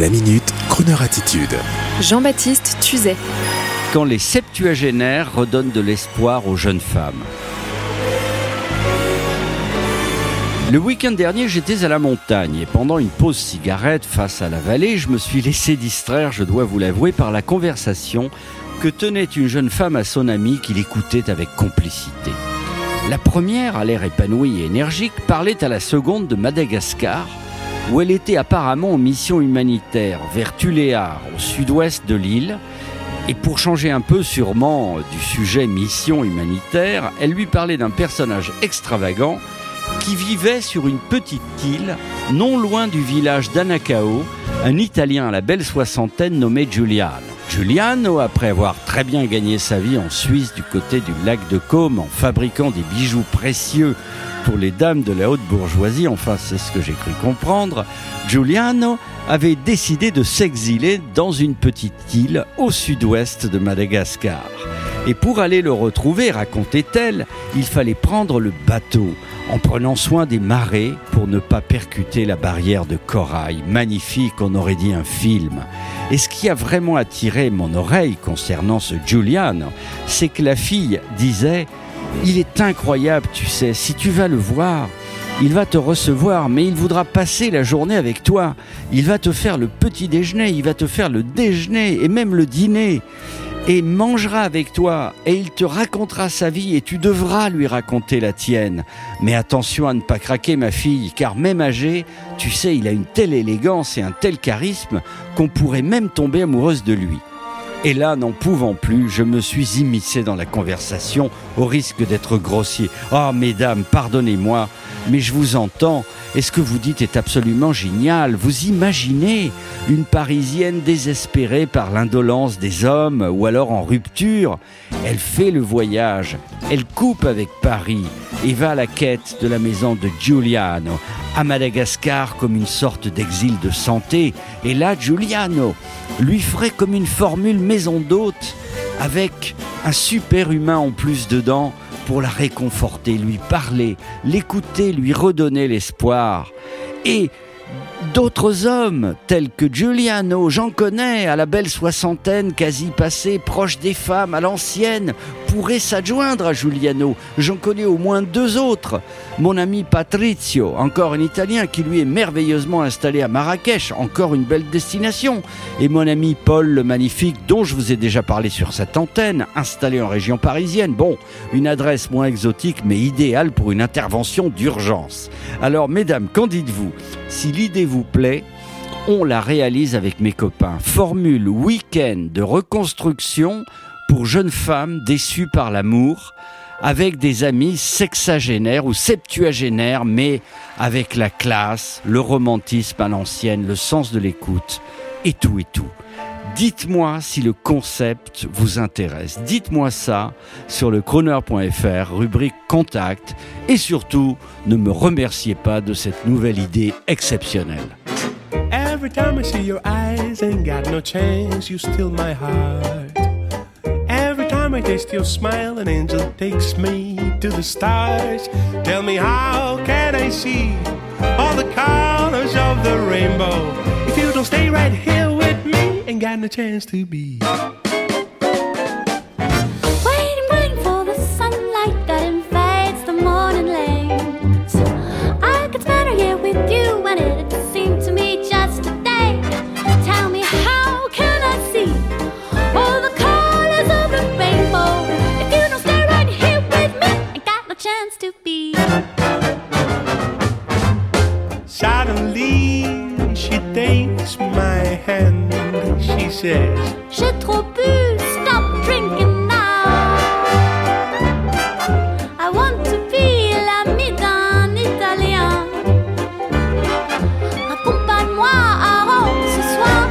La minute, Kroneur attitude. Jean-Baptiste Tuzet. Quand les septuagénaires redonnent de l'espoir aux jeunes femmes. Le week-end dernier, j'étais à la montagne et pendant une pause cigarette face à la vallée, je me suis laissé distraire, je dois vous l'avouer, par la conversation que tenait une jeune femme à son ami qui l'écoutait avec complicité. La première, à l'air épanoui et énergique, parlait à la seconde de Madagascar, où elle était apparemment en mission humanitaire vers Tuléar, au sud-ouest de l'île. Et pour changer un peu sûrement du sujet mission humanitaire, elle lui parlait d'un personnage extravagant qui vivait sur une petite île non loin du village d'Anacao, un Italien à la belle soixantaine nommé Giuliano. Giuliano, après avoir très bien gagné sa vie en Suisse du côté du lac de Côme en fabriquant des bijoux précieux pour les dames de la haute bourgeoisie, enfin c'est ce que j'ai cru comprendre, Giuliano avait décidé de s'exiler dans une petite île au sud-ouest de Madagascar. Et pour aller le retrouver, racontait-elle, il fallait prendre le bateau en prenant soin des marées pour ne pas percuter la barrière de corail. Magnifique, on aurait dit un film. Et ce qui a vraiment attiré mon oreille concernant ce Giuliano, c'est que la fille disait il est incroyable, tu sais, si tu vas le voir, il va te recevoir, mais il voudra passer la journée avec toi. Il va te faire le petit déjeuner, il va te faire le déjeuner et même le dîner. Et mangera avec toi, et il te racontera sa vie, et tu devras lui raconter la tienne. Mais attention à ne pas craquer, ma fille, car même âgé, tu sais, il a une telle élégance et un tel charisme qu'on pourrait même tomber amoureuse de lui. Et là, n'en pouvant plus, je me suis immiscé dans la conversation au risque d'être grossier. Oh, mesdames, pardonnez-moi, mais je vous entends. Et ce que vous dites est absolument génial. Vous imaginez une Parisienne désespérée par l'indolence des hommes ou alors en rupture. Elle fait le voyage, elle coupe avec Paris et va à la quête de la maison de Giuliano, à Madagascar comme une sorte d'exil de santé. Et là, Giuliano lui ferait comme une formule maison d'hôte avec un super humain en plus dedans pour la réconforter, lui parler, l'écouter, lui redonner l'espoir. Et D'autres hommes, tels que Giuliano, j'en connais, à la belle soixantaine, quasi passée, proche des femmes, à l'ancienne, pourraient s'adjoindre à Giuliano. J'en connais au moins deux autres. Mon ami Patrizio, encore un Italien qui lui est merveilleusement installé à Marrakech, encore une belle destination. Et mon ami Paul le Magnifique, dont je vous ai déjà parlé sur cette antenne, installé en région parisienne. Bon, une adresse moins exotique, mais idéale pour une intervention d'urgence. Alors, mesdames, qu'en dites-vous? Si l'idée vous plaît, on la réalise avec mes copains. Formule week-end de reconstruction pour jeunes femmes déçues par l'amour, avec des amis sexagénaires ou septuagénaires, mais avec la classe, le romantisme à l'ancienne, le sens de l'écoute, et tout et tout. Dites-moi si le concept vous intéresse. Dites-moi ça sur le chroner.fr, rubrique contact. Et surtout, ne me remerciez pas de cette nouvelle idée exceptionnelle. Every time I see your eyes, got no you steal my heart. I taste your smile, an angel takes me to the stars. Tell me, how can I see all the colors of the rainbow if you don't stay right here with me? ain't got a chance to be. Hand she says, J'ai trop bu, stop drinking now. I want to be l'ami d'un Italien. Accompagne-moi à Rome ce soir.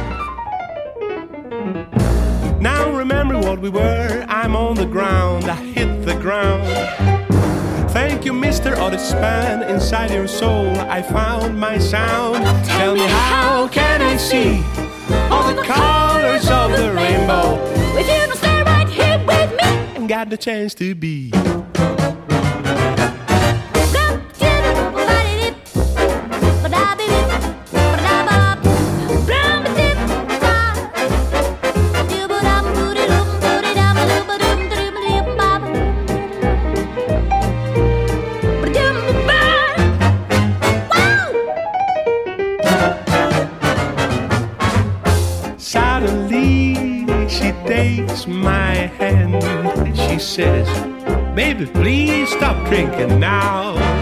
Now remember what we were. I'm on the ground, I hit the ground. Thank you, Mr. Otis Span. Inside your soul, I found my sound. Tell me, how can I see? All the colors of the rainbow. If you don't stay right here with me, and got the chance to be. Suddenly she takes my hand and she says, Baby, please stop drinking now.